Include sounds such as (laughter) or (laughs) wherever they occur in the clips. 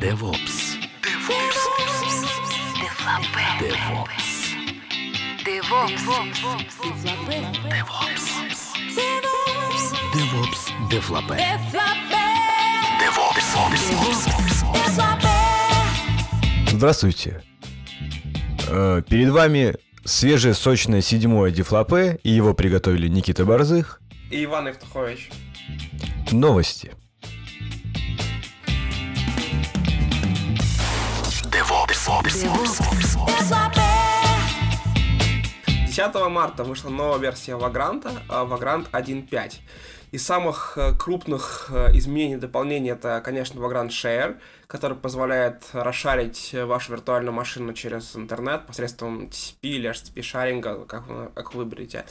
DevOps. DevOps. DevOps. Дефлапе. Здравствуйте. Э, Перед вами свежее сочное седьмое дефлопе, и его приготовили Никита Борзых. И Иван Евтухович. Новости. DevOps. 10 марта вышла новая версия Vagrant, а, Vagrant 1.5. Из самых э, крупных э, изменений и дополнений это, конечно, Vagrant Share, который позволяет расшарить вашу виртуальную машину через интернет посредством TCP или HTTP шаринга, как вы, как вы выберете.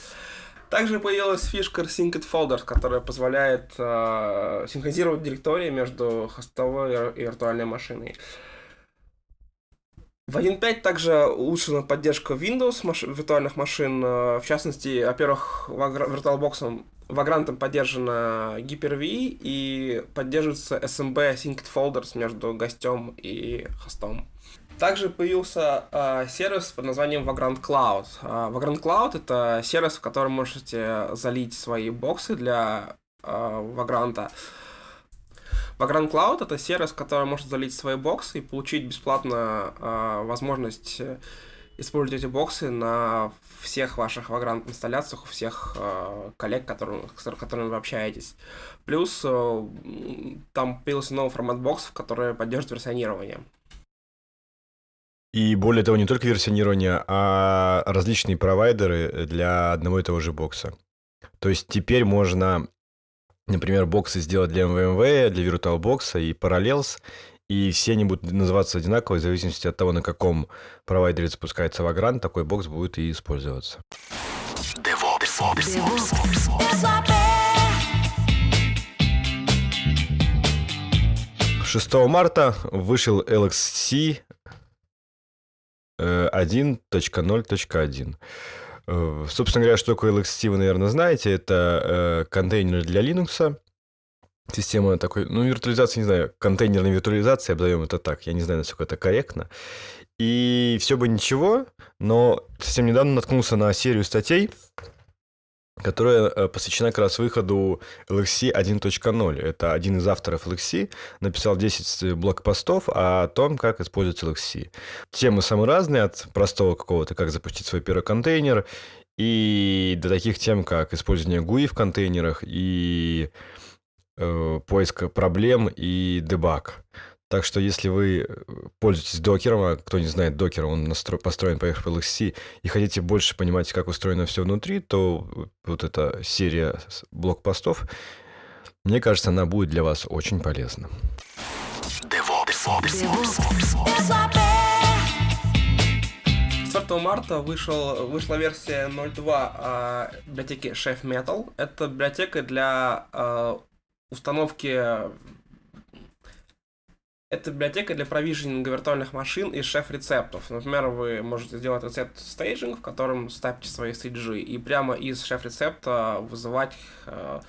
Также появилась фишка Synced Folders, которая позволяет э, синхронизировать директории между хостовой и виртуальной машиной. В 1.5 также улучшена поддержка Windows маш- виртуальных машин. э, В частности, во-первых, VirtualBox Vagrant поддержана Hyper-V и поддерживается SMB Synced Folders между гостем и хостом. Также появился э, сервис под названием Vagrant Cloud. Э, Vagrant Cloud это сервис, в котором можете залить свои боксы для э, Vagrant. Vagrant Cloud это сервис, который может залить свои боксы и получить бесплатно э, возможность использовать эти боксы на всех ваших Vagrant инсталляциях, у всех э, коллег, которым, с которыми вы общаетесь. Плюс э, там появился новый формат боксов, который поддерживает версионирование. И более того, не только версионирование, а различные провайдеры для одного и того же бокса. То есть теперь можно, например, боксы сделать для MVMV, для VirtualBox и Parallels, и все они будут называться одинаково, в зависимости от того, на каком провайдере запускается Vagrant, такой бокс будет и использоваться. 6 марта вышел LXC э, 1.0.1. Э, Собственно говоря, что такое LXC, вы, наверное, знаете. Это э, контейнер для Linux. Система такой, ну, виртуализации, не знаю, контейнерной виртуализации, обзовем это так. Я не знаю, насколько это корректно. И все бы ничего, но совсем недавно наткнулся на серию статей, которая э, посвящена как раз выходу LXC 1.0. Это один из авторов LXC написал 10 блокпостов о том, как использовать LXC. Темы самые разные, от простого какого-то, как запустить свой первый контейнер, и до таких тем, как использование GUI в контейнерах, и э, поиск проблем, и дебаг. Так что если вы пользуетесь докером, а кто не знает докер, он настро... построен поверх LXC, и хотите больше понимать, как устроено все внутри, то вот эта серия с- блокпостов, мне кажется, она будет для вас очень полезна. 4 марта вышел, вышла версия 0.2 а, библиотеки Chef Metal. Это библиотека для а, установки... Это библиотека для провиженинга виртуальных машин и шеф-рецептов. Например, вы можете сделать рецепт стейджинг, в котором ставите свои стейджи, и прямо из шеф-рецепта вызывать э,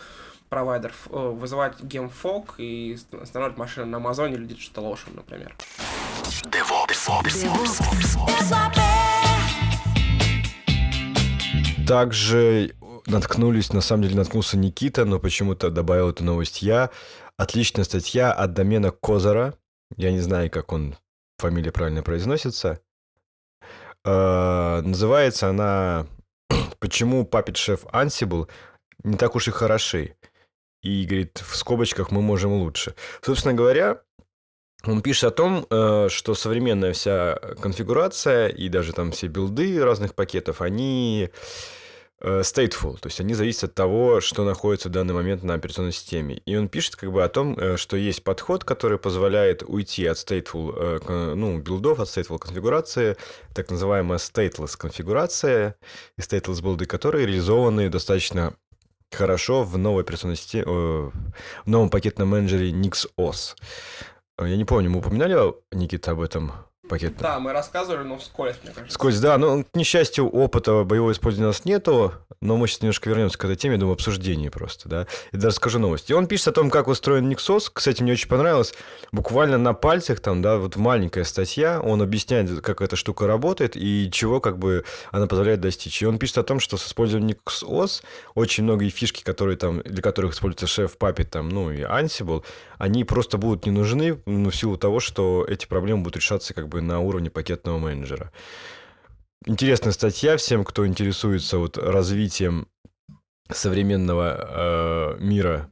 провайдер, ф- э, вызывать гемфок и ст- устанавливать машину на Амазоне или DigitalOcean, например. Также наткнулись, на самом деле наткнулся Никита, но почему-то добавил эту новость я. Отличная статья от домена Козара. Я не знаю, как он, фамилия правильно произносится. Э, Называется она (clears throat) «Почему Puppet Chef Ansible не так уж и хороши?» И, говорит, в скобочках мы можем лучше. Собственно говоря, он пишет о том, э, что современная вся конфигурация и даже там все билды разных пакетов, они stateful, то есть они зависят от того, что находится в данный момент на операционной системе. И он пишет как бы о том, э, что есть подход, который позволяет уйти от stateful, э, ну, билдов, от stateful конфигурации, так называемая stateless конфигурация, и stateless билды, которые реализованы достаточно хорошо в новой операционной системе, э, в новом пакетном менеджере NixOS. Э, Я не помню, мы упоминали, Никита, об этом пакет. Да, мы рассказывали, но вскользь, мне кажется. Сквозь, да, ну, к несчастью, опыта боевого использования у нас нету, но мы сейчас немножко вернемся к этой теме, думаю, обсуждении просто, да, и даже расскажу новость. И он пишет о том, как устроен Nixos, кстати, мне очень понравилось, буквально на пальцах там, да, вот маленькая статья, он объясняет, как эта штука работает и чего как бы она позволяет достичь. И он пишет о том, что с использованием Nixos очень многие фишки, которые там, для которых используется шеф Puppet, там, ну, и Ansible, они просто будут не нужны, ну, в силу того, что эти проблемы будут решаться как бы на уровне пакетного менеджера. Интересная статья всем, кто интересуется вот развитием современного э, мира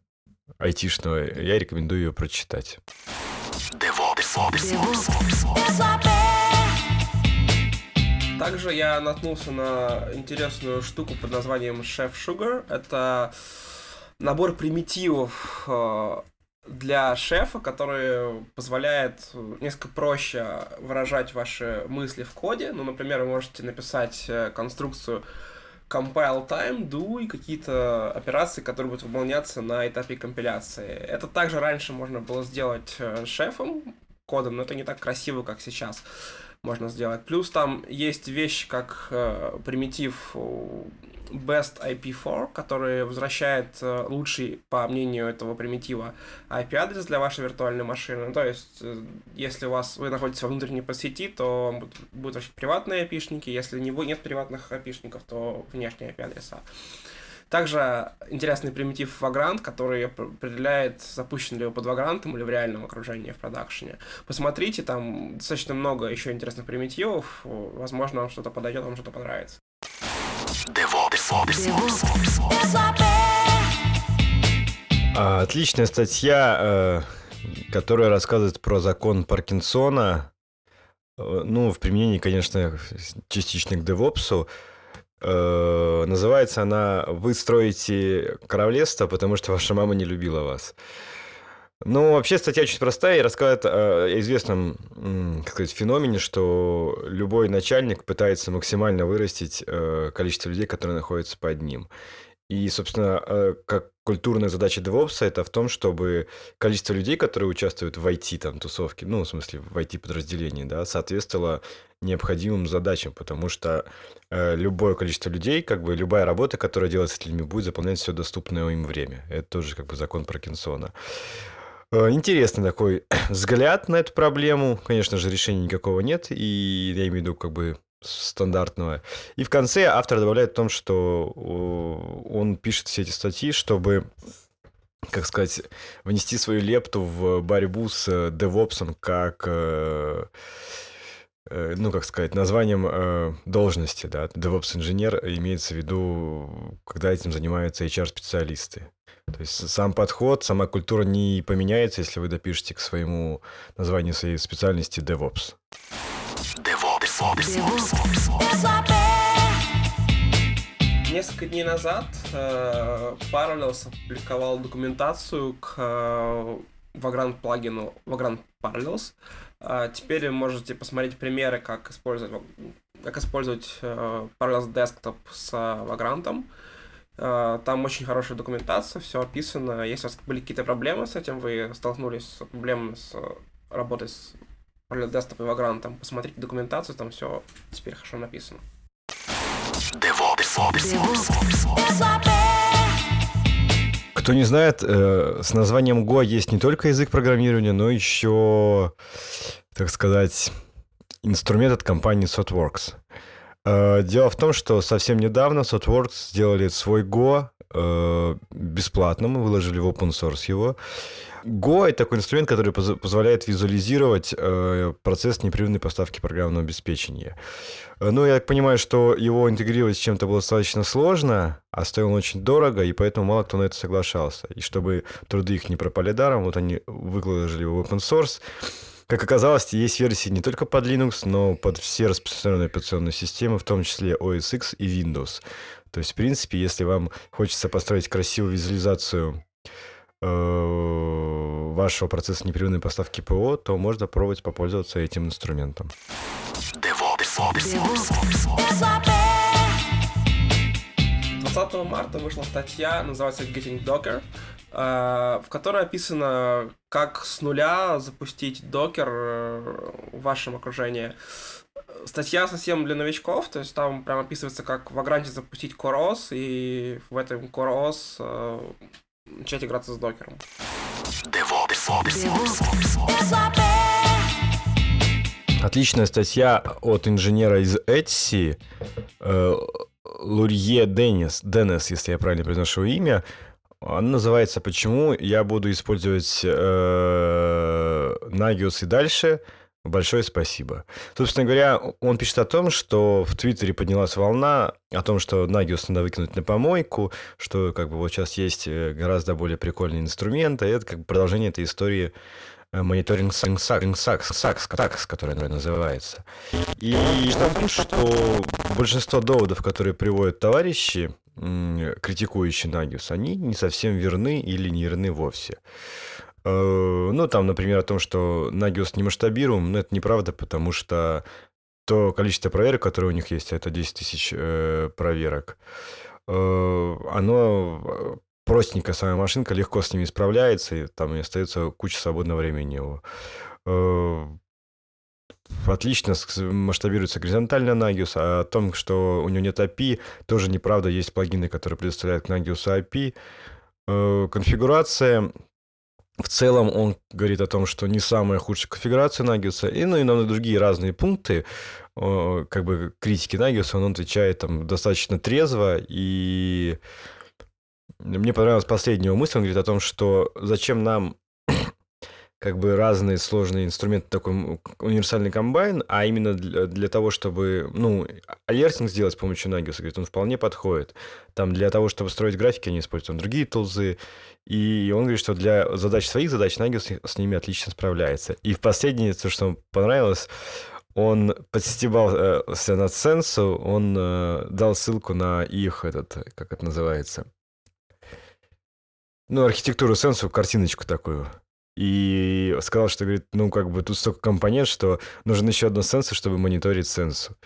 айтишного. Я рекомендую ее прочитать. Также я наткнулся на интересную штуку под названием Chef Sugar. Это набор примитивов э, для шефа, который позволяет несколько проще выражать ваши мысли в коде. Ну, например, вы можете написать э, конструкцию compile time, do и какие-то операции, которые будут выполняться на этапе компиляции. Это также раньше можно было сделать э, шефом кодом, но это не так красиво, как сейчас можно сделать. Плюс там есть вещи, как э, примитив Best IP4, который возвращает э, лучший, по мнению этого примитива, IP-адрес для вашей виртуальной машины. Ну, то есть, э, если у вас вы находитесь во внутренней сети, то будут вообще приватные IP-шники, если не, нет приватных IP-шников, то внешние IP-адреса. Также интересный примитив Vagrant, который определяет, запущен ли вы под Vagrant или в реальном окружении в продакшене. Посмотрите, там достаточно много еще интересных примитивов. Возможно, вам что-то подойдет, вам что-то понравится. А, отличная статья, э, которая рассказывает про закон Паркинсона. Э, ну, в применении, конечно, частично к DevOps. Э, называется она «Вы строите королевство, потому что ваша мама не любила вас». Ну, вообще статья очень простая и рассказывает о известном, как сказать, феномене, что любой начальник пытается максимально вырастить э, количество людей, которые находятся под ним. И, собственно, э, как культурная задача DevOps это в том, чтобы количество людей, которые участвуют в IT там тусовке, ну, в смысле, в IT подразделении, да, соответствовало необходимым задачам, потому что любое количество людей, как бы любая работа, которая делается с людьми, будет заполнять все доступное им время. Это тоже как бы закон Паркинсона. Э, интересный такой (clears throat) взгляд на эту проблему. Конечно же, решения никакого нет, и я имею в виду как бы стандартного. И в конце автор добавляет в том, что он пишет все эти статьи, чтобы как сказать, внести свою лепту в борьбу с как э, э, ну, как сказать, названием должности, да, DevOps-инженер имеется в виду, когда этим занимаются HR-специалисты. То есть сам подход, сама культура не поменяется, если вы допишете к своему названию своей специальности DevOps. Несколько дней назад э, Parallels опубликовал документацию к э, Vagrant плагину Vagrant Parallels. Э, теперь вы можете посмотреть примеры, как использовать, как использовать э, Parallels Desktop с Vagrant. Э, а, там очень хорошая документация, все описано. Если у вас были какие-то проблемы с этим, вы столкнулись с проблемами с работой с Desktop и Vagrant, посмотрите документацию, там все теперь хорошо написано. Кто не знает, э, с названием Go есть не только язык программирования, но еще, так сказать, инструмент от компании SOTWORKS. Э, дело в том, что совсем недавно SoftWorks сделали свой Go э, бесплатно, мы выложили в open source его. Go — это такой инструмент, который позволяет визуализировать э, процесс непрерывной поставки программного обеспечения. Ну, я так понимаю, что его интегрировать с чем-то было достаточно сложно, а стоило он очень дорого, и поэтому мало кто на это соглашался. И чтобы труды их не пропали даром, вот они выложили его в open source, как оказалось, есть версии не только под Linux, но под все распространенные операционные системы, в том числе OS X и Windows. То есть, в принципе, если вам хочется построить красивую визуализацию э, вашего процесса непрерывной поставки ПО, то можно пробовать попользоваться этим инструментом. 20 марта вышла статья, называется Getting Docker, э, в которой описано, как с нуля запустить докер э, в вашем окружении. Статья совсем для новичков, то есть там прям описывается, как в Агранте запустить CoreOS, и в этом CoreOS э, начать играться с докером. Отличная статья от инженера из Etsy, э, Лурье Денис, Денис, если я правильно произношу имя. Она называется «Почему я буду использовать э, Nagios и дальше?» Большое спасибо. Собственно говоря, он пишет о том, что в Твиттере поднялась волна о том, что Nagios надо выкинуть на помойку, что как бы вот сейчас есть э, гораздо более прикольные инструменты. И это как бы продолжение этой истории э, мониторинг SAX, SAX, которая называется. И что пишет, что большинство доводов, которые приводят товарищи, критикующие Nagios, они не совсем верны или не верны вовсе. Э, ну, там, например, о том, что Nagios не масштабируем, но это неправда, потому что то количество проверок, которые у них есть, это 10 тысяч э, проверок, э, оно простенькая самая машинка, легко с ними справляется, и там и остается куча свободного времени его. Отлично масштабируется горизонтально Nagios, а о том, что у него нет API, тоже неправда. Есть плагины, которые предоставляют Nagios API. Конфигурация в целом он говорит о том, что не самая худшая конфигурация Наггетса, и, ну, и на другие разные пункты, как бы критики Наггетса, он отвечает там достаточно трезво, и мне понравилась последняя мысль, он говорит о том, что зачем нам как бы разные сложные инструменты, такой универсальный комбайн, а именно для, для того, чтобы, ну, алертинг сделать с помощью Nagios, говорит, он вполне подходит. Там для того, чтобы строить графики, они используют другие тулзы, и он говорит, что для задач своих задач Nagios с ними отлично справляется. И в последнее, то, что ему понравилось, он подстебался над Сенсу, он э, дал ссылку на их этот, как это называется, ну, архитектуру Сенсу, картиночку такую и сказал, что, говорит, ну, как бы тут столько компонент, что нужен еще одно сенсор, чтобы мониторить сенсу.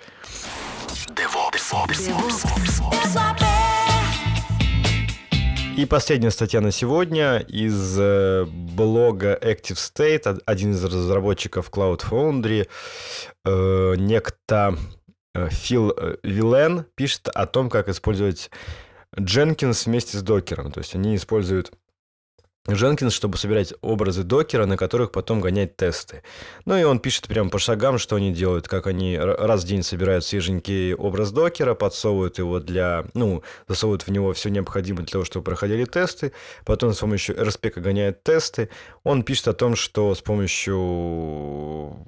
И последняя статья на сегодня из э, блога Active State, один из разработчиков Cloud Foundry, э, некто э, Фил Вилен пишет о том, как использовать Jenkins вместе с докером. То есть они используют Jenkins, чтобы собирать образы докера, на которых потом гонять тесты. Ну и он пишет прямо по шагам, что они делают, как они раз в день собирают свеженький образ докера, подсовывают его для, ну, засовывают в него все необходимое для того, чтобы проходили тесты, потом с помощью RSpec гоняют тесты. Он пишет о том, что с помощью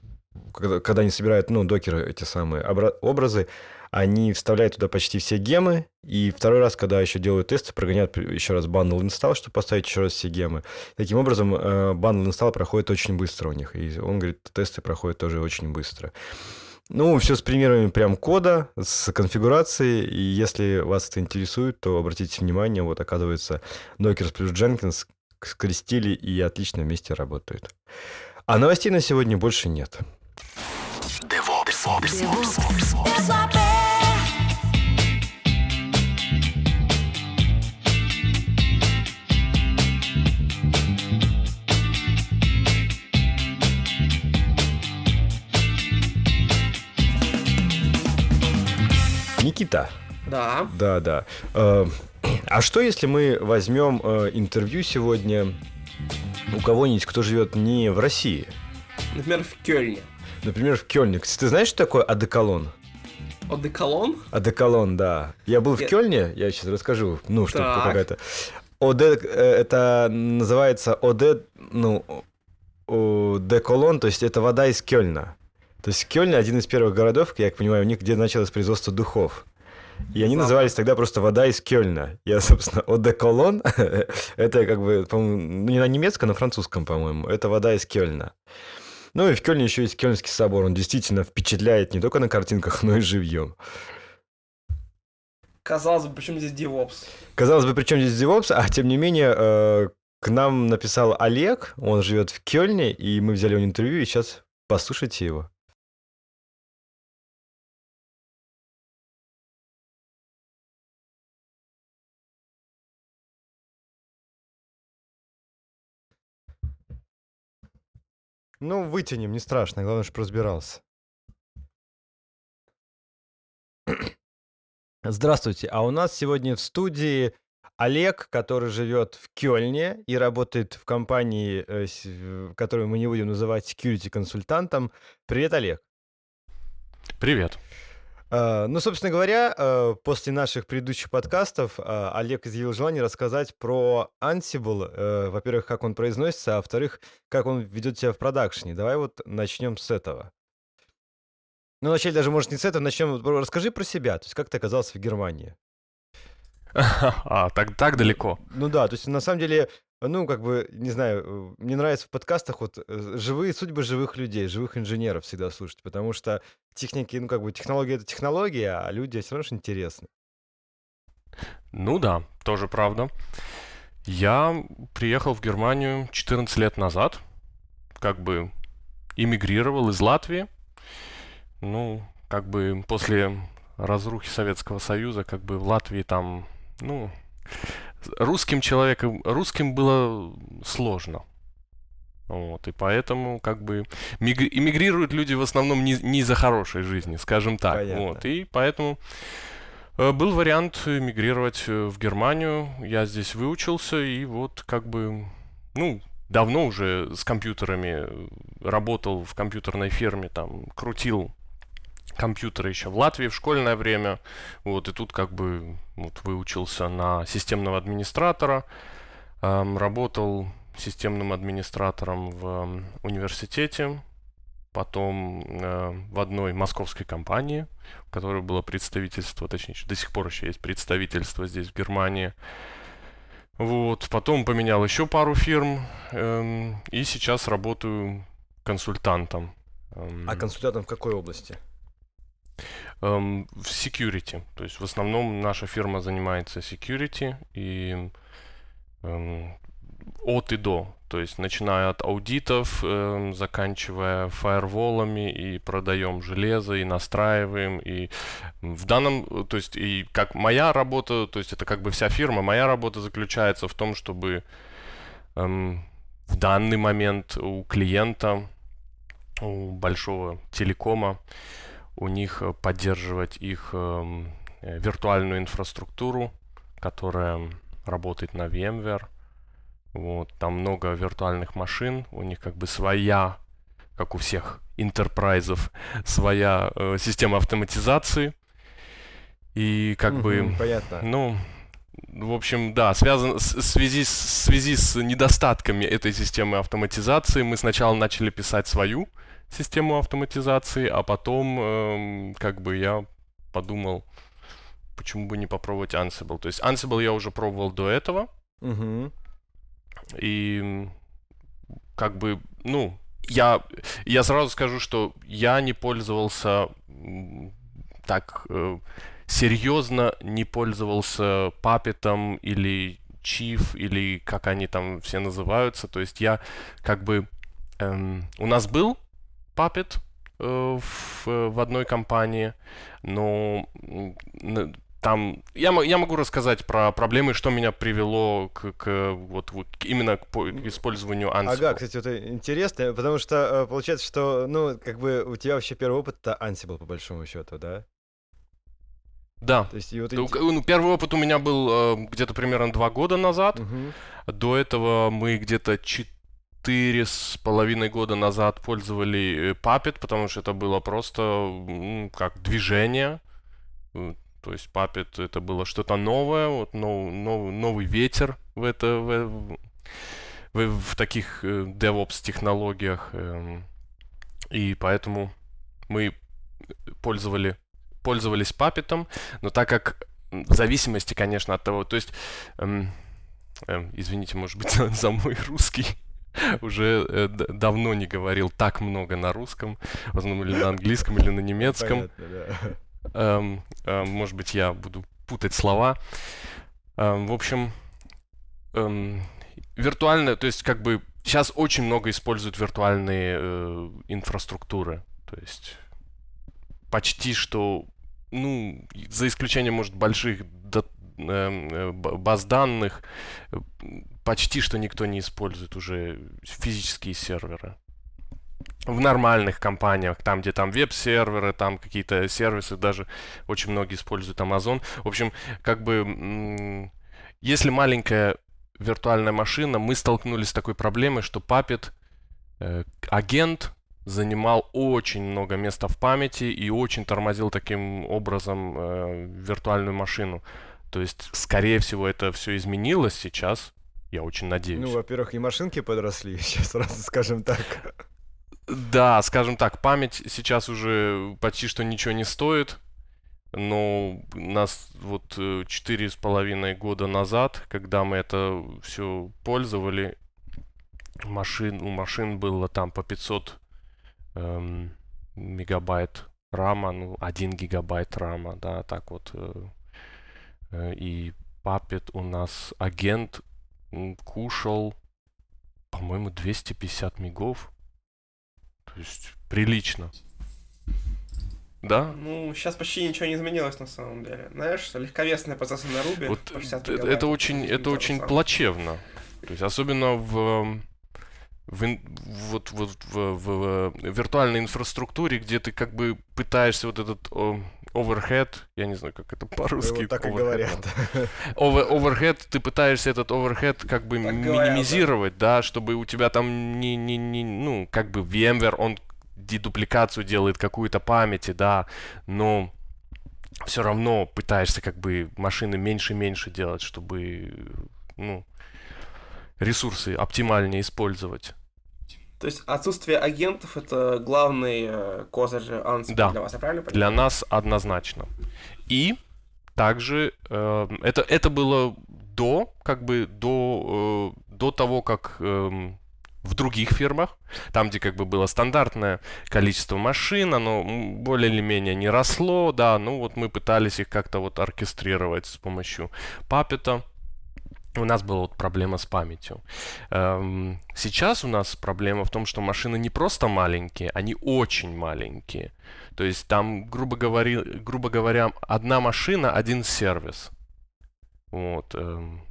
когда, когда они собирают, ну, докеры, эти самые образы, они вставляют туда почти все гемы, и второй раз, когда еще делают тесты, прогоняют еще раз bundle install, чтобы поставить еще раз все гемы. Таким образом, э, bundle install проходит очень быстро у них, и он говорит, тесты проходят тоже очень быстро. Ну, все с примерами прям кода, с конфигурацией, и если вас это интересует, то обратите внимание, вот оказывается, Docker плюс Jenkins скрестили и отлично вместе работают. А новостей на сегодня больше нет. DevOps. DevOps. DevOps. Никита. Да. Да, да. Э, (clears throat) а что, если мы возьмем э, интервью сегодня у кого-нибудь, кто живет не в России? Например, в Кёльне. Например, в Кёльне. Ты знаешь, что такое одеколон? Одеколон? Одеколон, да. Я был я... в Кёльне, я сейчас расскажу, ну, что это какая-то... ОД, э, это называется ОД, ну, деколон, то есть это вода из Кёльна. То есть Кёльн один из первых городов, я понимаю, у них где началось производство духов. И они назывались тогда просто вода из Кёльна. Я, собственно, Оде Колон, (laughs) это как бы, по-моему, ну, не на немецком, а на французском, по-моему. Это вода из Кёльна. Ну и в Кёльне еще есть Кёльнский собор. Он действительно впечатляет не только на картинках, но и живьем. Казалось бы, причем здесь DevOps? Казалось бы, причем здесь DevOps, а тем не менее, э, к нам написал Олег, он живет в Кёльне, и мы взяли у него интервью, и сейчас послушайте его. Ну, вытянем, не страшно, главное, чтобы разбирался. Здравствуйте, а у нас сегодня в студии Олег, который живет в Кёльне и работает в компании, э, которую мы не будем называть security-консультантом. Привет, Олег. Привет. Э, Ну, собственно говоря, э, после наших предыдущих подкастов э, Олег изъявил желание рассказать про Ansible. Во-первых, как он произносится, а во-вторых, как он ведет себя в продакшене. Давай вот начнем с этого. Ну, начать даже, может, не с этого, начнем. Расскажи про себя, то есть как ты оказался в Германии. (laughs) А, так, так далеко. Ну да, то есть на самом деле, ну, как бы, не знаю, э, мне нравится в подкастах вот э, живые судьбы живых людей, живых инженеров всегда слушать, потому что техники, ну, как бы, технология — это технология, а люди все равно интересны. Ну да, тоже правда. Я приехал в Германию 14 лет назад, как бы эмигрировал из Латвии. Ну, как бы после разрухи Советского Союза, как бы в Латвии там, ну, русским человеком, русским было сложно. Вот, и поэтому как бы миг- эмигрируют люди в основном не, не из-за хорошей жизни, скажем так. Понятно. Вот, и поэтому э, был вариант эмигрировать э, в Германию. Я здесь выучился, и вот как бы, ну, давно уже с компьютерами э, работал в компьютерной фирме, там, крутил компьютеры еще в Латвии в школьное время. Вот, и тут как бы вот выучился на системного администратора. Эм, работал системным администратором в эм, университете, потом э, в одной московской компании, в которой было представительство, точнее, до сих пор еще есть представительство здесь, в Германии. Вот, потом поменял еще пару фирм, эм, и сейчас работаю консультантом. Эм, А консультантом в какой области? Эм, в security. То есть в основном наша фирма занимается security и эм, от и до. То есть начиная от аудитов, эм, заканчивая фаерволами и продаем железо, и настраиваем. И в данном, э, то есть и как моя работа, то есть это как бы вся фирма, моя работа заключается в том, чтобы эм, в данный момент у клиента, у большого телекома, у них э, поддерживать их эм, э, виртуальную инфраструктуру, которая работает на VMware. Вот, там много виртуальных машин, у них как бы своя, как у всех интерпрайзов, своя э, система автоматизации. И как бы Мгм, Понятно. ну, в общем, да, связан в связи в связи с недостатками этой системы автоматизации мы сначала начали писать свою систему автоматизации, а потом эм, как бы я подумал, почему бы не попробовать Ansible. То есть Ansible я уже пробовал до этого, Мгм. и как бы, ну, я, я сразу скажу, что я не пользовался так э, серьезно, не пользовался папетом или Chief, или как они там все называются. То есть я как бы... эм, у нас был Puppet э, в, в одной компании, но м, н- там я, я могу рассказать про проблемы, что меня привело к, к вот, вот именно к, по- к использованию Ansible. Ага, кстати, это интересно, потому что э, получается, что, ну, как бы у тебя вообще первый опыт это Ansible, по большому счету, да? Да. То есть, и вот... Ну, ну, первый опыт у меня был э, где-то примерно два года назад. Мгм. До этого мы где-то четыре с половиной года назад пользовали э, Puppet, потому что это было просто м, как движение. Э, То есть Puppet это было что-то новое, вот нов- нов- новый ветер в это в, в- в таких э, DevOps технологиях. эм. И поэтому мы пользовали, пользовались Puppet, но так как в зависимости, конечно, от того, то есть эм, эм, извините, может быть, (laughs) за мой русский. (laughs) Уже э, давно не говорил так много на русском, в основном или на английском, или на немецком. Понятно, да. Эм, эм, может быть, я буду путать слова. Эм, в общем, виртуально, то есть как бы сейчас очень много используют виртуальные э, инфраструктуры. То есть почти что, ну, за исключением, может, больших э, баз данных, почти что никто не использует уже физические серверы. в нормальных компаниях, там, где там веб-серверы, там какие-то сервисы, даже очень многие используют Amazon. В общем, как бы, если маленькая виртуальная машина, мы столкнулись с такой проблемой, что Puppet, э, агент, занимал очень много места в памяти и очень тормозил таким образом э, виртуальную машину. То есть, скорее всего, это все изменилось сейчас. Я очень надеюсь. Ну, во-первых, и машинки подросли, (laughs) сейчас сразу скажем так. Да, скажем так, память сейчас уже почти что ничего не стоит. Но нас вот э, четыре с половиной года назад, когда мы это все пользовали, машин, у машин было там по 500 эм, мегабайт рама, ну, 1 гигабайт рама, да, так вот. Э, э, и Puppet у нас агент кушал, по-моему, 250 мегов. То есть прилично. Да? Ну, сейчас почти ничего не изменилось на самом деле. Знаешь, легковесные процессы на Ruby вот это, это очень, это очень плачевно. То есть особенно в в, вот, вот в, в, в виртуальной инфраструктуре, где ты как бы пытаешься вот этот о, overhead, я не знаю, как это по-русски. (laughs) Вот так и говорят. (laughs) Over, overhead, ты пытаешься этот overhead как бы так минимизировать, говорят, да. да, чтобы у тебя там не, не, не, ну, как бы VMware, он дедупликацию делает какую-то памяти, да, но все равно пытаешься как бы машины меньше и меньше делать, чтобы, ну, ресурсы оптимальнее использовать. То есть отсутствие агентов это главный э, козырь Ansible да. для вас, я правильно понимаю? Для нас однозначно. И также э, это, это было до, как бы до, э, до того, как э, в других фирмах, там, где как бы было стандартное количество машин, оно более или менее не росло, да, ну вот мы пытались их как-то вот оркестрировать с помощью папета, у нас была вот проблема с памятью. Эм, сейчас у нас проблема в том, что машины не просто маленькие, они очень маленькие. То есть там, грубо говоря, грубо говоря одна машина, один сервис. Вот. Эм,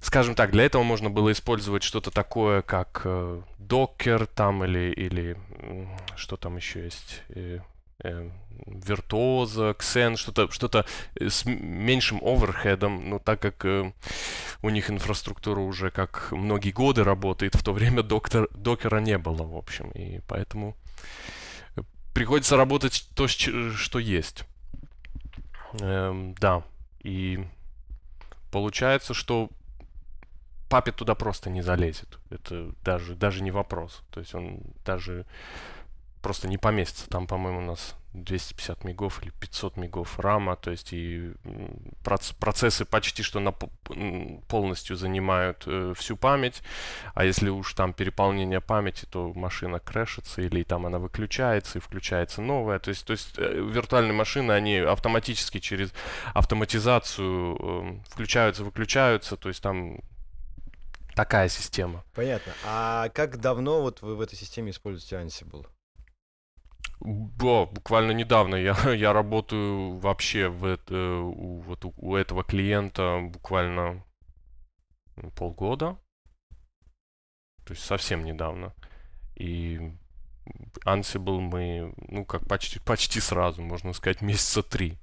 скажем так, для этого можно было использовать что-то такое, как э, Docker там или, или что там еще есть, э, э, Virtuoso, Xen, что-то что с меньшим оверхедом, но так как э, у них инфраструктура уже как многие годы работает, в то время доктор, докера не было, в общем, и поэтому приходится работать то, что есть. Эм, да, и получается, что папе туда просто не залезет. Это даже, даже не вопрос. То есть он даже просто не поместится. Там, по-моему, у нас 250 мегов или 500 мегов рама, то есть и процессы почти что на, полностью занимают э, всю память, а если уж там переполнение памяти, то машина крэшится или там она выключается и включается новая, то есть, то есть э, виртуальные машины, они автоматически через автоматизацию э, включаются, выключаются, то есть там такая система. Понятно. А как давно вот вы в этой системе используете Ansible? Да, буквально недавно я, (laughs) я работаю вообще в это, у, вот у этого клиента буквально полгода. То есть совсем недавно. И Ansible мы, ну, как почти, почти сразу, можно сказать, месяца три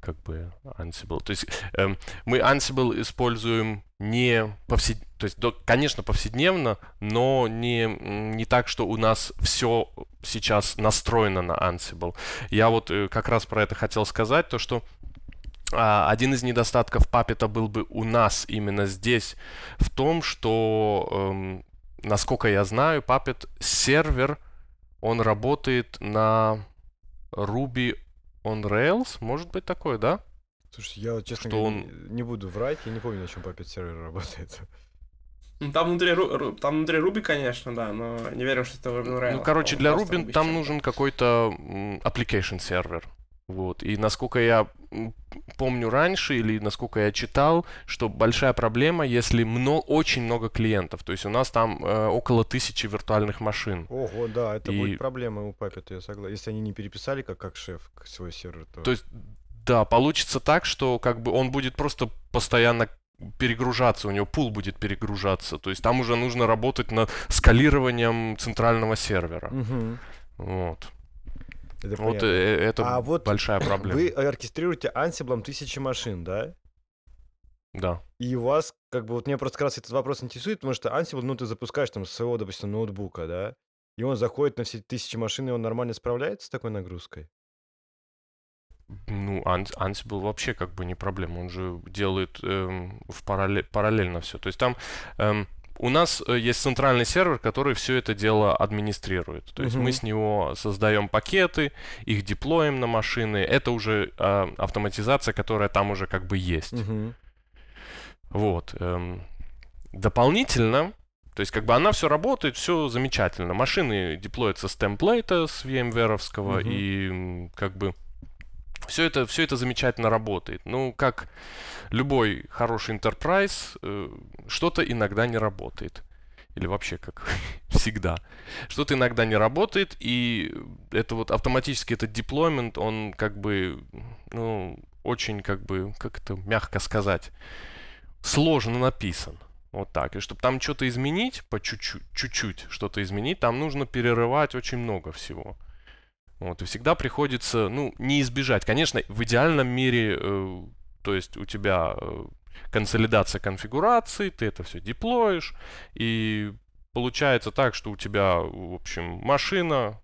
как бы Ansible. То есть э, мы Ansible используем не повсед... то есть, да, конечно, повседневно, но не, не так, что у нас все сейчас настроено на Ansible. Я вот э, как раз про это хотел сказать, то что а, один из недостатков Puppet был бы у нас именно здесь в том, что, эм, насколько я знаю, Puppet сервер, он работает на Ruby on Rails, может быть такое, да? Слушай, я, честно что говоря, он... не буду врать, я не помню, на чем Puppet сервер работает. Ну, там внутри, там внутри Ruby, конечно, да, но не верю, что это Ruby Rails. Ну, короче, для Ruby там нужен какой-то application сервер. Вот. И насколько я помню раньше, или насколько я читал, что большая проблема, если много, очень много клиентов. То есть у нас там э, около тысячи виртуальных машин. Ого, да, это и... будет проблема у Puppet, я согласен. Если они не переписали как, как шеф свой сервер, то... То есть, да, получится так, что как бы он будет просто постоянно перегружаться, у него пул будет перегружаться. То есть там уже нужно работать над скалированием центрального сервера. Мгм. Вот. Это Вот понятно. э, это А вот большая проблема. Вы оркестрируете ансиблом тысячи машин, да? Да. И у вас, как бы, вот меня просто как раз этот вопрос интересует, потому что Ansible, ну, ты запускаешь там с своего, допустим, ноутбука, да, и он заходит на все тысячи машин, и он нормально справляется с такой нагрузкой? Ну, Ansible вообще как бы не проблема. Он же делает эм, в паралле- параллельно все. То есть там эм, у нас э, есть центральный сервер, который все это дело администрирует. То есть мы Мгм. с него создаем пакеты, их деплоим на машины. Это уже э, автоматизация, которая там уже как бы есть. Мгм. Вот. эм, дополнительно, то есть как бы она все работает, все замечательно. Машины деплоятся с темплейта, с VMware, Мгм. и как бы все это, все это замечательно работает. Ну, как любой хороший enterprise, э, что-то иногда не работает. Или вообще как (laughs) всегда. Что-то иногда не работает, и это вот автоматически этот деплоймент, он как бы, ну, очень как бы, как это мягко сказать, сложно написан. Вот так. И чтобы там что-то изменить, по чуть-чуть, чуть-чуть что-то изменить, там нужно перерывать очень много всего. Вот, и всегда приходится, ну, не избежать. Конечно, в идеальном мире, э, то есть у тебя э, консолидация конфигураций, ты это все деплоишь, и получается так, что у тебя, в общем, машина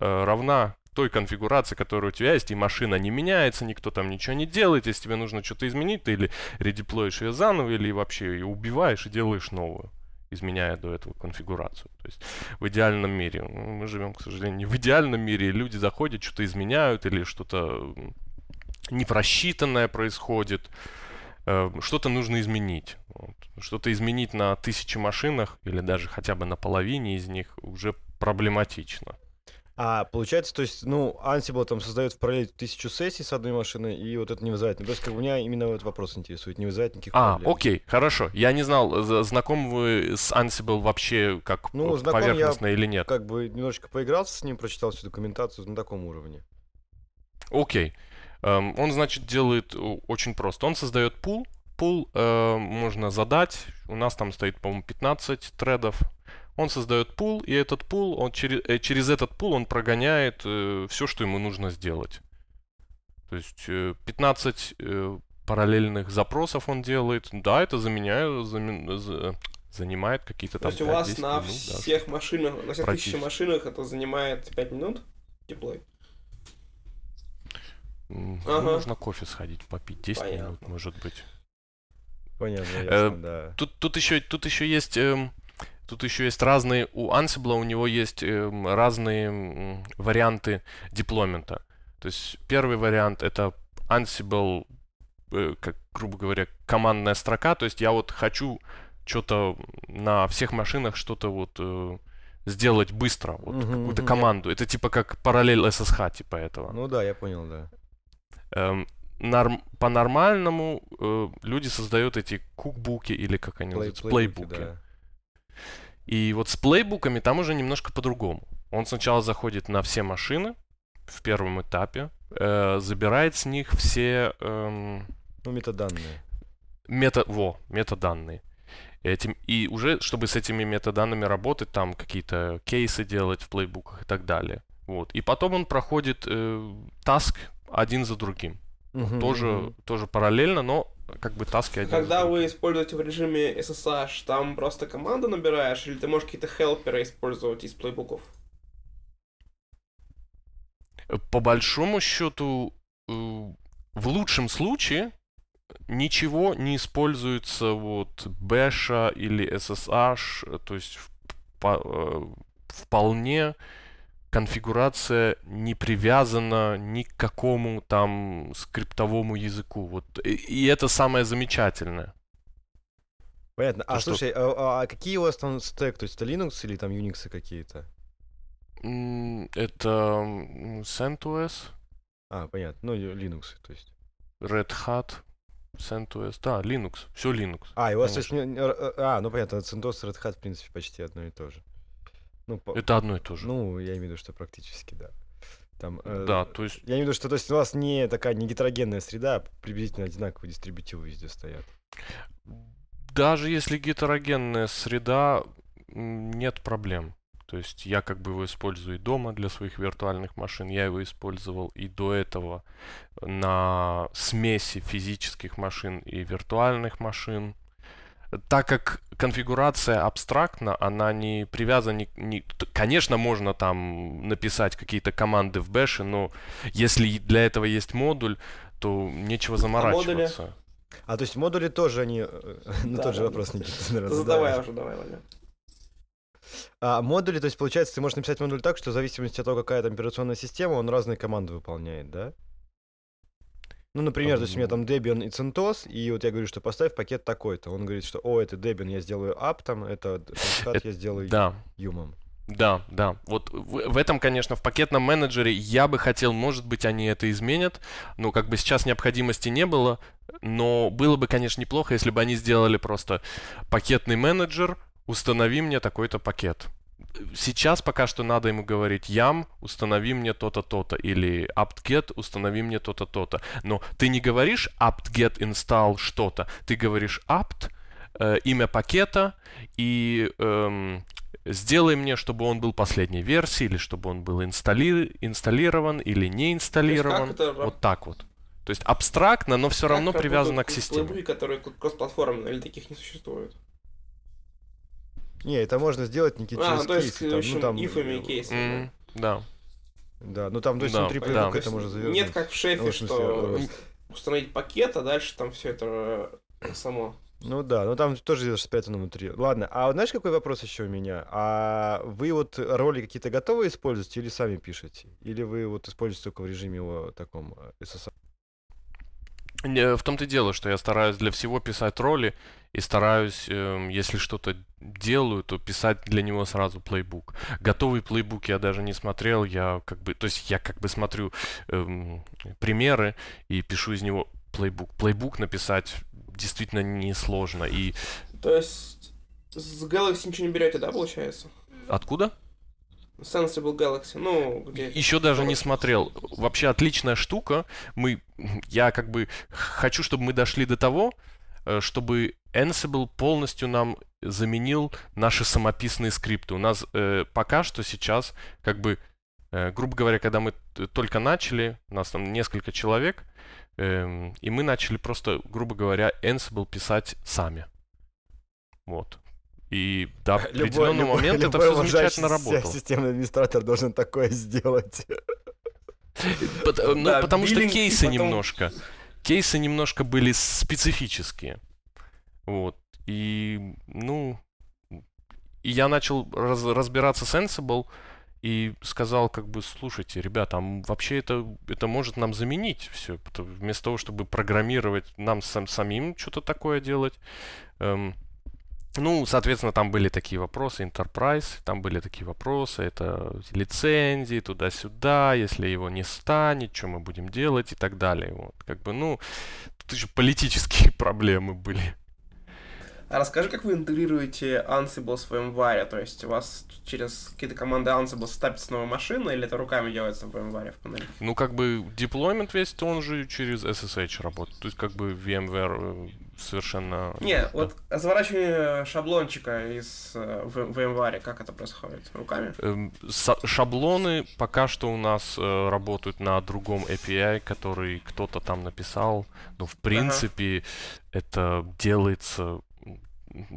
э, равна той конфигурации, которая у тебя есть, и машина не меняется, никто там ничего не делает. Если тебе нужно что-то изменить, ты или редеплоишь ее заново, или вообще ее убиваешь и делаешь новую, изменяя до этого конфигурацию. То есть в идеальном мире. Мы живем, к сожалению, не в идеальном мире. Люди заходят, что-то изменяют, или что-то непросчитанное происходит. Э, Что-то нужно изменить. Вот. Что-то изменить на тысячи машинах, или даже хотя бы на половине из них, уже проблематично. А получается, то есть, ну, Ansible там создает в параллель тысячу сессий с одной машины, и вот это не вызывает. То есть, как бы меня именно этот вопрос интересует, не вызывает никаких А, проблем. окей, хорошо. Я не знал, з- знакомы вы с Ansible вообще как Ну, знаком я поверхностно или нет. Как бы немножечко поигрался с ним, прочитал всю документацию на таком уровне. Окей. Эм, он, значит, делает о- очень просто. Он создает пул. Пул э, можно задать. У нас там стоит, по-моему, 15 тредов. Он создает пул, и этот пул, он через, э, через этот пул он прогоняет все, что ему нужно сделать. То есть э, 15 э, параллельных запросов он делает. Да, это заменяет, зами- за- занимает какие-то То там есть у вас 5-10 на минут, да. всех машинах, на всех тысячи машинах это занимает 5 минут? Деплой. М, Ага. ну, Можно кофе сходить, попить 10 Понятно. минут, может быть. Понятно, Э, ясно, да. Тут, тут еще, тут еще есть, эм, тут еще есть разные. У Ansible у него есть эм, разные варианты деплоймента. То есть первый вариант это Ansible, э, как грубо говоря, командная строка. То есть я вот хочу что-то на всех машинах что-то вот э, сделать быстро, вот Мгм, какую-то мгм. команду. Это типа как параллель SSH типа этого. Ну да, я понял, да. Эм, норм- по-нормальному э, люди создают эти кукбуки или как они Плей- называются, плейбуки. да. И вот с плейбуками там уже немножко по-другому. Он сначала заходит на все машины в первом этапе, э, забирает с них все эм, Ну, метаданные. мета, во, метаданные. Этим, и уже, чтобы с этими метаданными работать, там какие-то кейсы делать в плейбуках и так далее. Вот. И потом он проходит э, таск один за другим. Мгм, тоже, мгм. тоже параллельно, но как бы таски один Когда вы используете в режиме SSH, там просто команду набираешь, или ты можешь какие-то хелперы использовать из плейбуков? По большому счету, э, в лучшем случае ничего не используется вот бэша или SSH, э, то есть э, вполне конфигурация не привязана ни к какому там скриптовому языку. Вот. И, и это самое замечательное. Понятно. А То, что- слушай, а, а какие у вас там стек? То есть это Linux или там Unix какие-то? Это CentOS, А, понятно. Ну, Linux, то есть. Red Hat, CentOS, да, Linux, все Linux. А, и у вас, то есть, конечно. не- не- р- а, ну понятно, CentOS и Red Hat, в принципе, почти одно и то же. Ну, по- Это одно и то же. ну, я имею в виду, что практически, да. Там, э, да, то есть, Я имею в виду, что то есть у вас не такая не гетерогенная среда, а приблизительно одинаковые дистрибутивы везде стоят. Даже если гетерогенная среда, нет проблем. То есть я как бы его использую и дома для своих виртуальных машин, я его использовал и до этого на смеси физических машин и виртуальных машин. Так как конфигурация абстрактна, она не привязана... Не, не, конечно, можно там написать какие-то команды в Bash, но если для этого есть модуль, то нечего заморачиваться. А, а то есть модули тоже они... Э, (laughs) ну, тот же вопрос, Никита, Задавай уже, давай, Ваня. А модули, то есть, получается, ты можешь написать модуль так, что в зависимости от того, какая там операционная система, он разные команды выполняет, да? Ну, например, то есть у меня там Debian и CentOS, и вот я говорю, что поставь пакет такой-то. Он говорит, что, о, это Debian, я сделаю app там, это я сделаю да. юмом. Да, да. Вот в, в этом, конечно, в пакетном менеджере я бы хотел, может быть, они это изменят, но как бы сейчас необходимости не было, но было бы, конечно, неплохо, если бы они сделали просто пакетный менеджер, установи мне такой-то пакет. Сейчас пока что надо ему говорить yam, установи мне то-то, то-то, или apt-get, установи мне то-то, то-то. Но ты не говоришь apt-get install что-то, ты говоришь apt, э, имя пакета и эм, сделай мне, чтобы он был последней версии, или чтобы он был инсталли... инсталлирован или не инсталлирован. Это... Вот так вот. То есть абстрактно, но все как равно привязано к системе. Лейблы, которые кросс-платформенные, или таких не существует? Не, это можно сделать не через а, то есть, кейсы. Там, общем, ну, там... ифами и кейсами. Mm, да. Да, ну там, то есть да, внутри да. это можно завернуть. Нет, как в шефе, ну, в смысле, что э, установить пакет, а дальше там все это э, само. Ну да, ну там тоже спрятано внутри. Ладно, а знаешь, какой вопрос еще у меня? А вы вот роли какие-то готовы использовать или сами пишете? Или вы вот используете только в режиме его таком SSR? В том-то и дело, что я стараюсь для всего писать роли и стараюсь, э, если что-то делаю, то писать для него сразу плейбук. Готовый плейбук я даже не смотрел, я как бы, то есть я как бы смотрю э, примеры и пишу из него плейбук. Плейбук написать действительно несложно и... То есть с Galaxy ничего не берете, да, получается? Откуда? Sensible Galaxy, ну, где... Еще даже не смотрел. Вообще отличная штука. Мы, я как бы хочу, чтобы мы дошли до того, э, чтобы Ansible полностью нам заменил наши самописные скрипты. У нас э, пока что сейчас, как бы, э, грубо говоря, когда мы только начали, у нас там несколько человек, э, и мы начали просто, грубо говоря, Ansible писать сами. Вот. И до определенного (laughs) любой, момента любой, это все замечательно работало. Системный администратор должен такое сделать. Ну, потому что кейсы немножко, кейсы немножко были специфические. Вот. И, ну, и я начал раз, разбираться с Ansible и сказал, как бы, слушайте, ребята, а вообще это, это может нам заменить все. Вместо того, чтобы программировать, нам сам, самим что-то такое делать. Эм, ну, соответственно, там были такие вопросы, Enterprise, там были такие вопросы, это лицензии туда-сюда, если его не станет, что мы будем делать и так далее. Вот, как бы, ну, тут еще политические (laughs) проблемы были. А расскажи, как вы интегрируете Ansible в VMware? То есть у вас через какие-то команды Ansible стапится новая машина, или это руками делается в VMware в панели? Ну, как бы deployment весь, он же через SSH работает. То есть, как бы VMware э, совершенно... Не, да. вот разворачивание шаблончика из э, VMware, как это происходит? Руками? Эм, шаблоны пока что у нас э, работают на другом API, который кто-то там написал. Но, в принципе, ага. это делается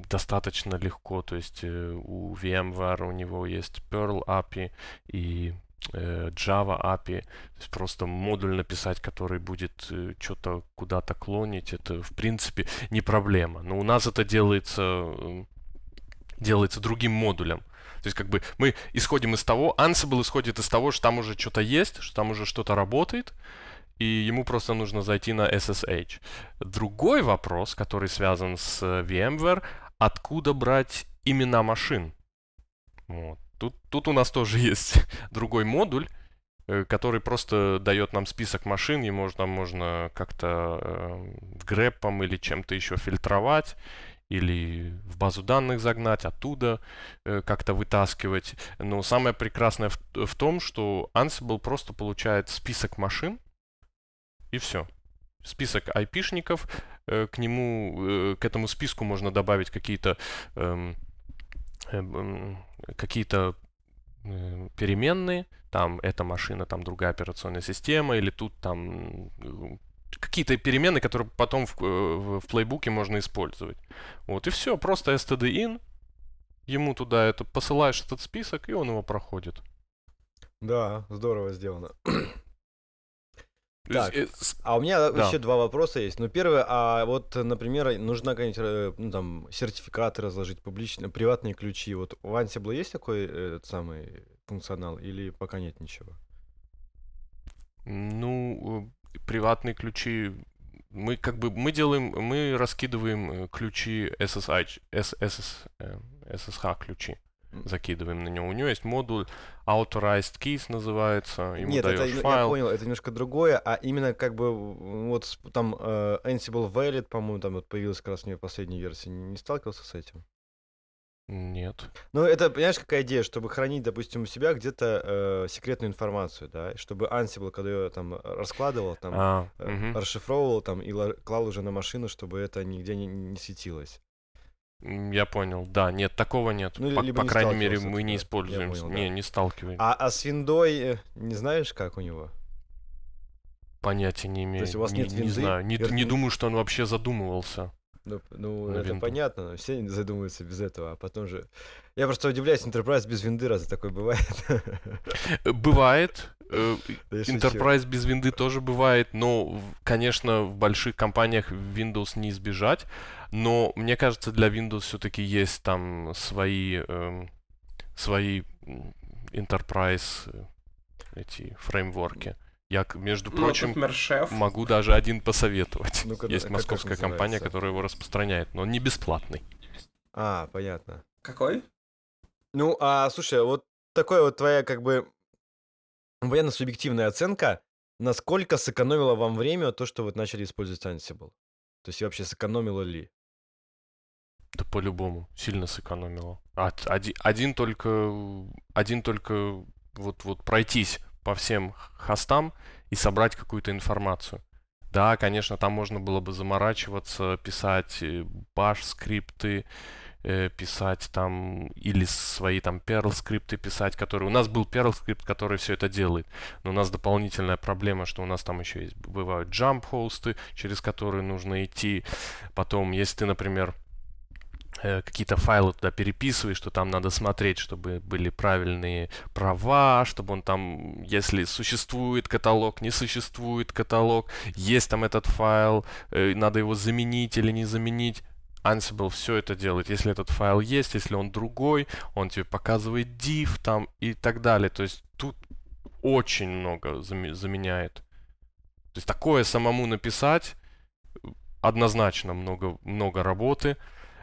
достаточно легко. То есть э, у VMware у него есть Perl API и Java API. То есть просто модуль написать, который будет э, что-то куда-то клонить, это в принципе не проблема. Но у нас это делается, делается другим модулем. То есть как бы мы исходим из того, Ansible исходит из того, что там уже что-то есть, что там уже что-то работает, и ему просто нужно зайти на SSH. Другой вопрос, который связан с VMware, откуда брать имена машин? Вот. Тут, тут у нас тоже (laughs) есть другой модуль, э, который просто дает нам список машин, и можно, можно как-то э, грэпом или чем-то еще фильтровать, или в базу данных загнать, оттуда э, как-то вытаскивать. Но самое прекрасное в, в том, что Ansible просто получает список машин, и все. список айпишников, э, к нему, э, к этому списку можно добавить какие-то эм, эм, какие-то э, переменные, там эта машина, там другая операционная система, или тут там какие-то переменные, которые потом в, в, в плейбуке можно использовать. Вот и все, просто std-in, ему туда это посылаешь этот список, и он его проходит. Да, здорово сделано. Так, а у меня да. еще два вопроса есть. Ну, первое, а вот, например, нужна какая-нибудь, э, ну, там, сертификаты разложить, публичные, приватные ключи. Вот у Ansible есть такой этот самый функционал или пока нет ничего? Ну, э, приватные ключи мы как бы мы делаем мы раскидываем э, ключи SSH, SSH ключи закидываем на него. У него есть модуль Authorized Keys называется. Ему Нет, это, файл. я понял, это немножко другое, а именно как бы вот там э, Ansible Valid, по-моему, там вот появилась как раз у нее последняя версия. Не, не сталкивался с этим? Нет. Ну, это, понимаешь, какая идея, чтобы хранить, допустим, у себя где-то э, секретную информацию, да, чтобы Ansible, когда ее там раскладывал, там, а, э, угу. расшифровывал там и клал уже на машину, чтобы это нигде не, не светилось. Я понял, да, нет, такого нет. Ну, по, по крайней мере, мы не используем. Понял, не, да. не сталкиваемся. А, а с виндой э, не знаешь, как у него? Понятия не имею. То есть у вас не, нет винды? Не знаю. Не, не думаю, что он вообще задумывался. Ну, ну это винду. понятно, все задумываются без этого, а потом же... Я просто удивляюсь, Enterprise без винды, разве такое бывает? Э, бывает. Э, Enterprise без винды тоже бывает, но, конечно, в больших компаниях Windows не избежать. Но мне кажется, для Windows все-таки есть там свои, э, свои Enterprise э, эти фреймворки. Я, между ну, прочим, например, могу даже один посоветовать. Ну, Есть московская компания, которая его распространяет, но он не бесплатный. А, понятно. Какой? Ну, а слушай, вот такая вот твоя как бы военно-субъективная оценка, насколько сэкономило вам время то, что вы начали использовать Ansible? То есть вообще сэкономило ли? Да по-любому, сильно сэкономило. Один, один только, один только вот, вот пройтись по всем хостам и собрать какую-то информацию. Да, конечно, там можно было бы заморачиваться, писать э, скрипты, э, писать там или свои там Perl скрипты писать, которые... У нас был Perl скрипт, который все это делает. Но у нас дополнительная проблема, что у нас там еще есть, бывают jump хосты, через которые нужно идти. Потом, если ты, например, Э, какие-то файлы туда переписываешь, что там надо смотреть, чтобы были правильные права, чтобы он там, если существует каталог, не существует каталог, есть там этот файл, э, надо его заменить или не заменить. Ansible все это делает. Если этот файл есть, если он другой, он тебе показывает div там и так далее. То есть тут очень много заменяет. То есть такое самому написать однозначно много, много работы.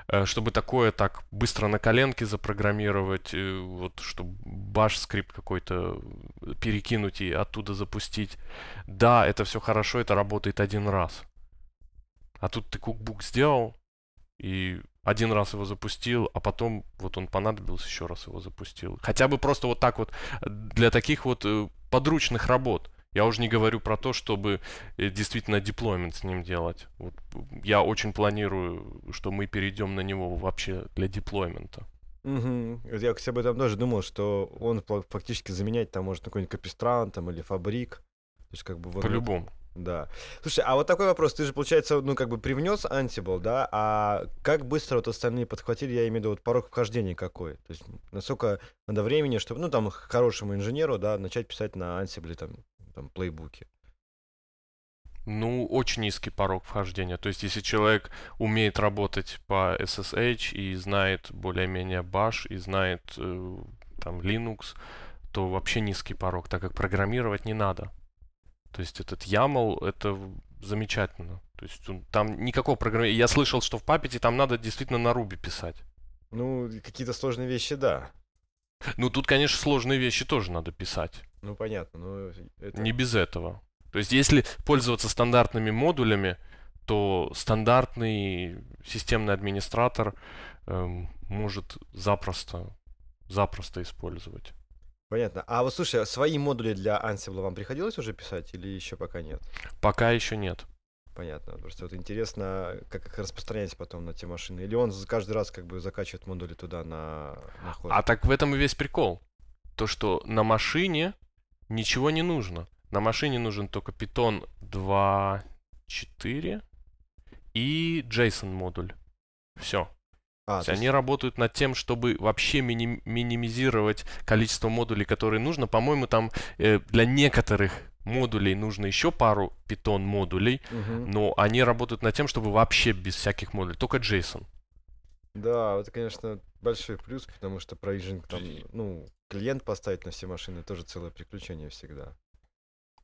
Э, чтобы такое так быстро на коленке запрограммировать, э, вот чтобы баш скрипт какой-то перекинуть и оттуда запустить. Да, это все хорошо, это работает один раз. А тут ты кукбук сделал и один раз его запустил, а потом вот он понадобился, еще раз его запустил. Хотя бы просто вот так вот для таких вот э, подручных работ. Я уже не говорю про то, чтобы э, действительно деплоймент с ним делать. Вот я очень планирую, что мы перейдем на него вообще для деплоймента. Угу. Я, кстати, об этом тоже думал, что он фактически заменять там может какой-нибудь Капистран там или Фабрик. То есть как бы вот По-любому. Да. Слушай, а вот такой вопрос. Ты же, получается, ну, как бы привнес Ansible, да? А как быстро вот остальные подхватили, я имею в виду, вот порог вхождения какой? То есть насколько надо времени, чтобы, ну, там, хорошему инженеру, да, начать писать на Ansible, там, там, плейбуке? Ну, очень низкий порог вхождения. То есть, если человек умеет работать по SSH и знает более-менее Bash и знает э, там Linux, то вообще низкий порог, так как программировать не надо. То есть этот YAML это замечательно. То есть там никакого программирования. Я слышал, что в Puppet там надо действительно на Ruby писать. Ну, какие-то сложные вещи, да. Ну, тут, конечно, сложные вещи тоже надо писать. Ну, понятно, но это... Не без этого. То есть, если пользоваться стандартными модулями, то стандартный системный администратор эм, может запросто, запросто использовать. Понятно. А вот слушай, свои модули для Ansible вам приходилось уже писать или еще пока нет? Пока еще нет. понятно. Просто вот интересно, как их распространять потом на те машины. Или он каждый раз как бы закачивает модули туда на, на ход? А так в этом и весь прикол. То, что на машине ничего не нужно. На машине нужен только Python 2.4 и JSON модуль. Все. А, То есть то есть- они работают над тем, чтобы вообще миним- минимизировать количество модулей, которые нужно. По-моему, там э, для некоторых модулей нужно еще пару Python модулей, Мгм. но они работают над тем, чтобы вообще без всяких модулей, только JSON. Да, это, конечно, большой плюс, потому что проезжинг там, ну, клиент поставить на все машины тоже целое приключение всегда.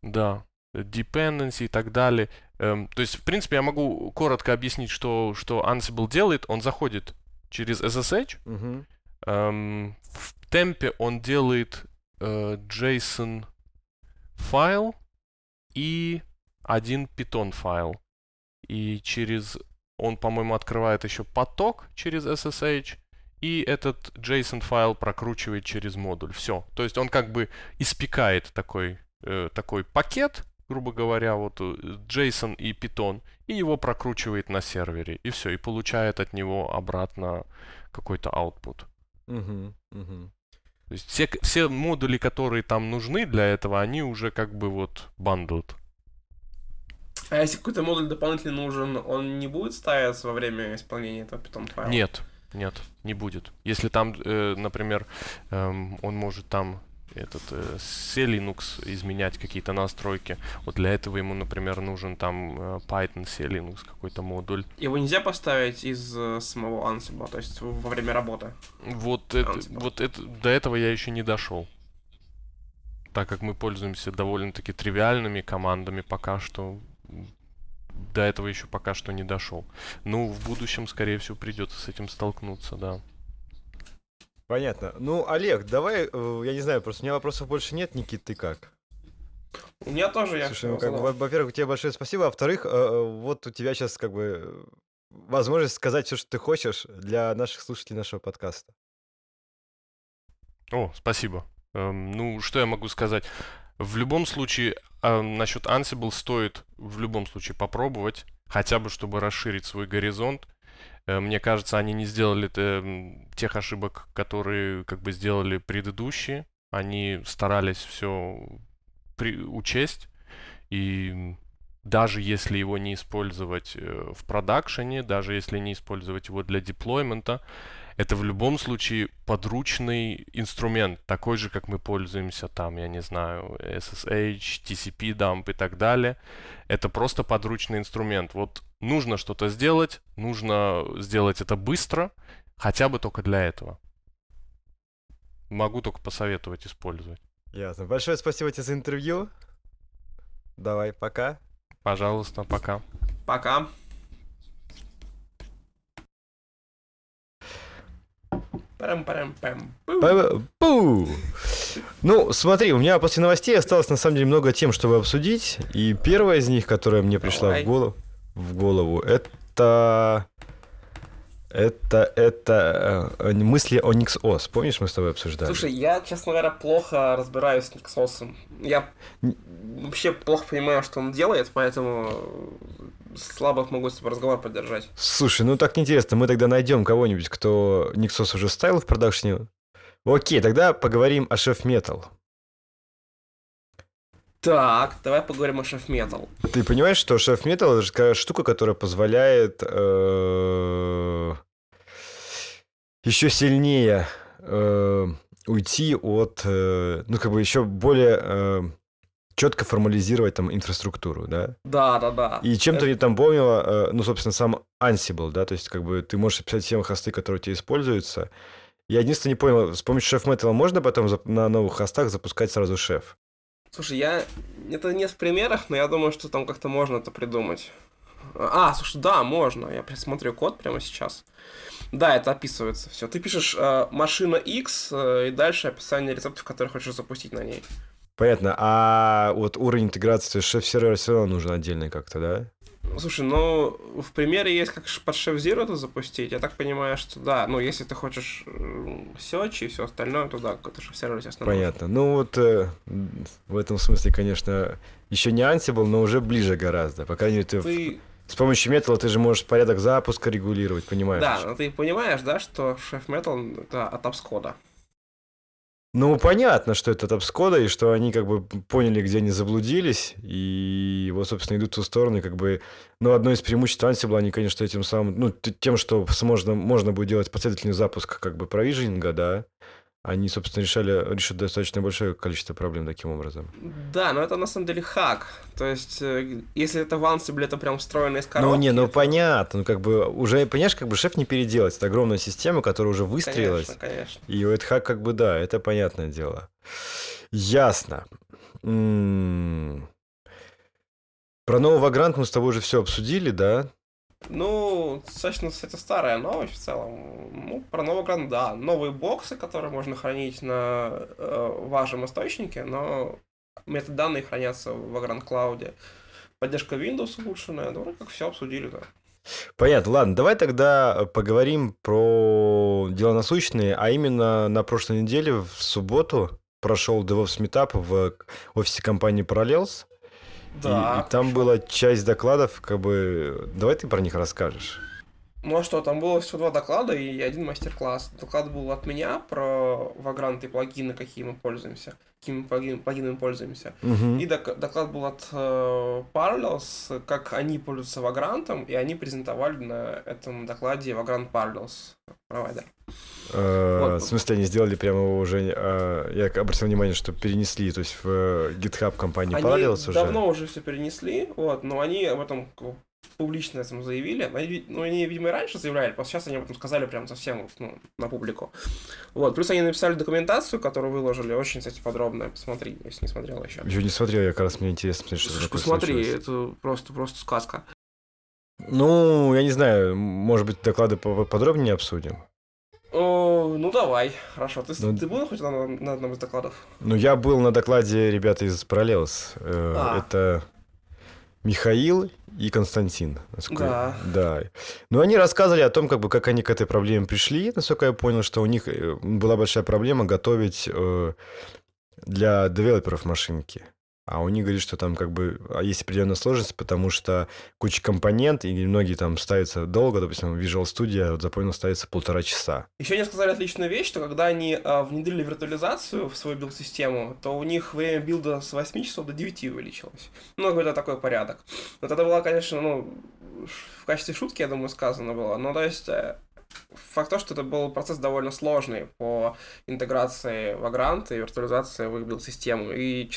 Да, dependency и так далее. Эм, то есть, в принципе, я могу коротко объяснить, что, что Ansible делает. Он заходит через SSH, Мгм. эм, в темпе он делает э, JSON файл и один Python файл. И через он, по-моему, открывает еще поток через SSH, и этот JSON файл прокручивает через модуль. Все. То есть он как бы испекает такой, э, такой пакет, грубо говоря, вот э, JSON и Python, и его прокручивает на сервере. И все, и получает от него обратно какой-то output. Мгм. Мгм. То есть все, все модули, которые там нужны для этого, они уже как бы вот bundled. А если какой-то модуль дополнительный нужен, он не будет ставиться во время исполнения этого Python файла? Нет, нет, не будет. Если там, э, например, эм, он может там этот э, C Linux изменять какие-то настройки. Вот для этого ему, например, нужен там э, Python C Linux какой-то модуль. Его нельзя поставить из э, самого Ansible, то есть во время работы. Вот это, вот это, до этого я еще не дошел. Так как мы пользуемся довольно-таки тривиальными командами пока что, до этого еще пока что не дошел. Ну, в будущем, скорее всего, придется с этим столкнуться, да. Понятно. Ну, Олег, давай, э, я не знаю, просто у меня вопросов больше нет, Никит, ты как? У меня тоже я Слушай, ну, как во-первых, тебе большое спасибо, а во-вторых, э, э, вот у тебя сейчас как бы возможность сказать все, что ты хочешь для наших слушателей нашего подкаста. О, спасибо. Эм, ну, что я могу сказать? В любом случае, насчет Ansible стоит в любом случае попробовать, хотя бы чтобы расширить свой горизонт. Э, Мне кажется, они не сделали м, тех ошибок, которые как бы сделали предыдущие. Они старались все учесть. И даже если его не использовать э, в продакшене, даже если не использовать его для деплоймента, это в любом случае подручный инструмент, такой же, как мы пользуемся там, я не знаю, SSH, TCP dump и так далее. Это просто подручный инструмент. Вот нужно что-то сделать, нужно сделать это быстро, хотя бы только для этого. Могу только посоветовать использовать. Ясно. Большое спасибо тебе за интервью. Давай, пока. Пожалуйста, пока. Пока. Парам-парам-пам. Пу. Па- Пу! Ну, смотри, у меня после новостей осталось на самом деле много тем, чтобы обсудить. И первая из них, которая мне пришла Давай. в голову, в голову, это это это э, мысли о NixOS. Помнишь, мы с тобой обсуждали? Слушай, я, честно говоря, плохо разбираюсь с Никсосом. Я вообще плохо понимаю, что он делает, поэтому слабо могу с тобой разговор поддержать. Слушай, ну так неинтересно. Мы тогда найдем кого-нибудь, кто Nixos уже ставил в продакшене. Окей, тогда поговорим о Metal. Так, давай поговорим о Metal. Ты понимаешь, что Metal это же такая штука, которая позволяет э, еще сильнее э, уйти от, э, ну как бы еще более четко формализировать там инфраструктуру, да? Да, да, да. И чем-то мне там помнило, э, ну, собственно, сам Ansible, да, то есть, как бы, ты можешь описать все хосты, которые у тебя используются. Я единственное не понял, с помощью Chef Metal можно потом на новых хостах запускать сразу шеф? Слушай, я... Это нет в примерах, но я думаю, что там как-то можно это придумать. А, слушай, да, можно. Я присмотрю код прямо сейчас. Да, это описывается все. Ты пишешь э, машина X э, и дальше описание рецептов, которые хочешь запустить на ней. Понятно. А вот уровень интеграции с шеф-сервера все равно нужен отдельный как-то, да? Слушай, ну, в примере есть как под Chef Zero это запустить. Я так понимаю, что да. Ну, если ты хочешь Search и все остальное, то да, какой-то Chef сервер, естественно, нужен. Понятно. Ну вот э, в этом смысле, конечно, еще не Ansible, но уже ближе гораздо. По крайней мере, ты, Ты, с помощью металла ты же можешь порядок запуска регулировать, понимаешь? да, но ты понимаешь, да, что Chef Metal это от Апскода. Ну, понятно, что это топскода, и что они как бы поняли, где они заблудились, и вот, собственно, идут в ту сторону, как бы... Ну, одно из преимуществ Ansible, они, конечно, этим самым... Ну, тем, что можно, можно будет делать последовательный запуск как бы провижинга, да, они, собственно, решали, решат достаточно большое количество проблем таким образом. Да, но это на самом деле хак. То есть, э, если это в Ansible, это прям встроено из коробки. Ну, не, ну, это- понятно, ну, как бы уже, понимаешь, как бы шеф не переделать. Это огромная система, которая уже выстроилась. Конечно, конечно. И у Эдхак как бы да, это понятное дело. Ясно. М. Про новый Вагрант мы с тобой уже все обсудили, да? Ну, достаточно, кстати, старая новость в целом. Ну, про новый гранд, да. Новые боксы, которые можно хранить на э, вашем источнике, но метаданные хранятся в Vagrant Cloud. Поддержка Windows улучшенная, ну, как все обсудили, да. Понятно. Ладно, давай тогда поговорим про дела насущные, а именно на прошлой неделе, в субботу, прошел DevOps Meetup в офисе компании Parallels. И- Да. и, там была часть докладов, как бы... Давай ты про них расскажешь. Ну а что, там было всего два доклада и один мастер-класс. Доклад был от меня про и плагины, какие мы пользуемся, какими плагин- плагинами пользуемся. Мгм. И док- доклад был от э, Parallels, как они пользуются Vagrant, и они презентовали на этом докладе Vagrant Parallels провайдер. Э, Вот. В смысле, они сделали прямо его уже... э, Я обратил внимание, что перенесли, то есть в GitHub компании они Parallels уже. давно уже все перенесли, вот, но они об этом публично этим заявили. Они, ну, они, видимо, и раньше заявляли, просто сейчас они об этом сказали прям совсем вот, ну, на публику. Вот, плюс они написали документацию, которую выложили, очень, кстати, подробно. Посмотри, если не смотрел еще. Еще не смотрел, я как раз мне интересно смотреть, что Слушай, посмотри, случилось. это просто, просто сказка. Ну, я не знаю, может быть, доклады по- подробнее обсудим. О, ну давай, хорошо. Ты, Ну, ты был хоть на, на одном из докладов? Ну, я был на докладе ребята из Parallels. Э, А. Это Михаил и Константин. насколько Да. Да. Ну, они рассказывали о том, как бы, как они к этой проблеме пришли. Насколько я понял, что у них э, была большая проблема готовить э, для девелоперов машинки. А у них говорит, что там как бы а, есть определенная сложность, потому что куча компонент, и многие там ставятся долго, допустим, Visual Studio, вот запомнил, ставится полтора часа. Еще они сказали отличную вещь, что когда они а, внедрили виртуализацию в свою билд-систему, то у них время билда с 8 часов до 9 увеличилось. Ну, какой-то такой порядок. Вот это было, конечно, ну, в качестве шутки, я думаю, сказано было. Но, то есть, э, факт то, что это был процесс довольно сложный по интеграции Vagrant и виртуализации в их билд-систему. И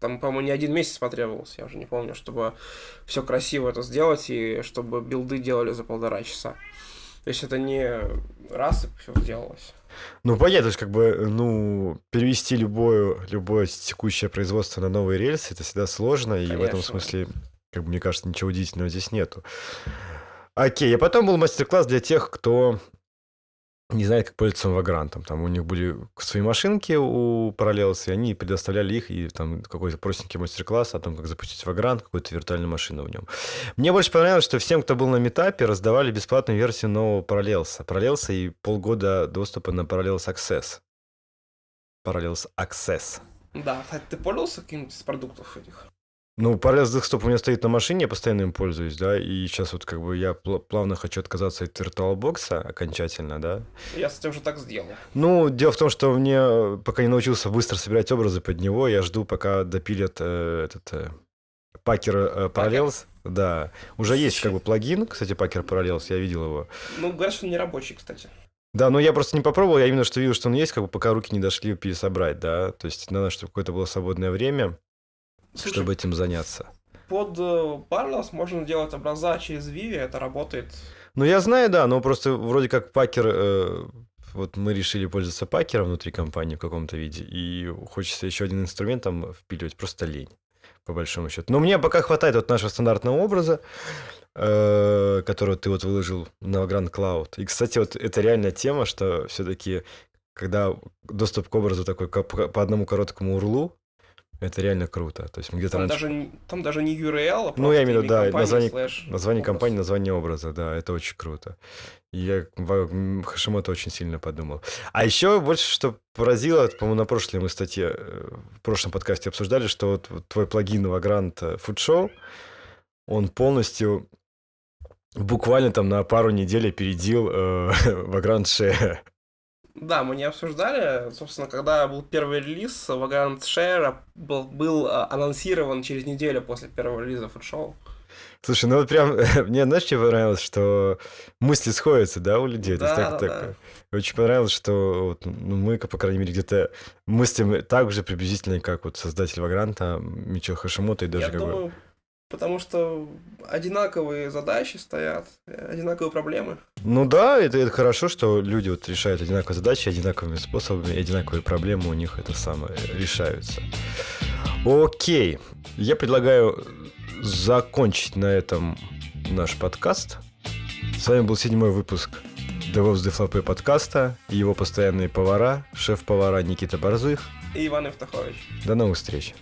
там, по-моему, не один месяц потребовался, я уже не помню, чтобы все красиво это сделать и чтобы билды делали за полтора часа. То есть это не раз и все сделалось. Ну, понятно, то есть, как бы, ну, перевести любое, любое текущее производство на новые рельсы, это всегда сложно, и в этом Конечно. смысле, как бы, мне кажется, ничего удивительного здесь нету. Окей, а потом был мастер-класс для тех, кто не знает, как пользоваться вагрантом. Там у них были свои машинки у Parallels, и они предоставляли их, и там какой-то простенький мастер-класс о том, как запустить вагрант, какую-то виртуальную машину в нем. Мне больше понравилось, что всем, кто был на метапе, раздавали бесплатную версию нового Parallels. Parallels и полгода доступа на Parallels Access. Parallels Access. Да, кстати, ты пользовался каким-то из продуктов этих? Ну, Parallels Desktop у меня стоит на машине, я постоянно им пользуюсь, да, и сейчас вот как бы я пл- плавно хочу отказаться от VirtualBox окончательно, да. Я, кстати, уже так сделал. Ну, дело в том, что мне пока не научился быстро собирать образы под него, я жду, пока допилят э, этот э, Packer э, Parallels. Да, уже есть как бы плагин, кстати, Packer Parallels, я видел его. Ну, говорят, что он не рабочий, кстати. Да, но я просто не попробовал, я именно что видел, что он есть, как бы пока руки не дошли пересобрать, да. То есть надо, чтобы какое-то было свободное время, Слушай, чтобы этим заняться. под э, Parallels можно делать образа через Vivi, это работает. Ну, я знаю, да, но просто вроде как пакер... э, вот мы решили пользоваться пакером внутри компании в каком-то виде, и хочется еще один инструмент там впиливать, просто лень, по большому счету. Но мне пока хватает вот нашего стандартного образа, э, который ты вот выложил на Grand Cloud. И, кстати, вот это реальная тема, что все-таки, когда доступ к образу такой ко- по по одному короткому урлу, Это реально круто. То есть где-то Там раньше... даже, там даже не URL, а Ну, я имею в виду, да, компании название- слэш Название образ. компании, название образа, да, это очень круто. И я Хашимото очень сильно подумал. А еще больше, что поразило, по-моему, на прошлой мы статье, э, в прошлом подкасте обсуждали, что вот, вот твой плагин Vagrant Food Show, он полностью буквально там на пару недель опередил э, (laughs) Vagrant Share. Да, мы не обсуждали. Собственно, когда был первый релиз, Vagrant Share был, был а, анонсирован через неделю после первого релиза фудшоу. Слушай, ну вот прям, (laughs) мне, знаешь, что понравилось, что мысли сходятся, да, у людей? Да, так- да, так, да. э, Очень понравилось, что вот, ну, мы, по крайней мере, где-то мыслим так же приблизительно, как вот создатель Вагранта, Мичо Хашимото, и даже Я как бы... потому что одинаковые задачи стоят, одинаковые проблемы. Ну да, это, это хорошо, что люди вот решают одинаковые задачи, одинаковыми способами, одинаковые проблемы у них это самое решаются. Окей, я предлагаю закончить на этом наш подкаст. С вами был седьмой выпуск DevOps Дефлопе подкаста и его постоянные повара, шеф-повара Никита Борзых. И Иван Евтахович. До новых встреч.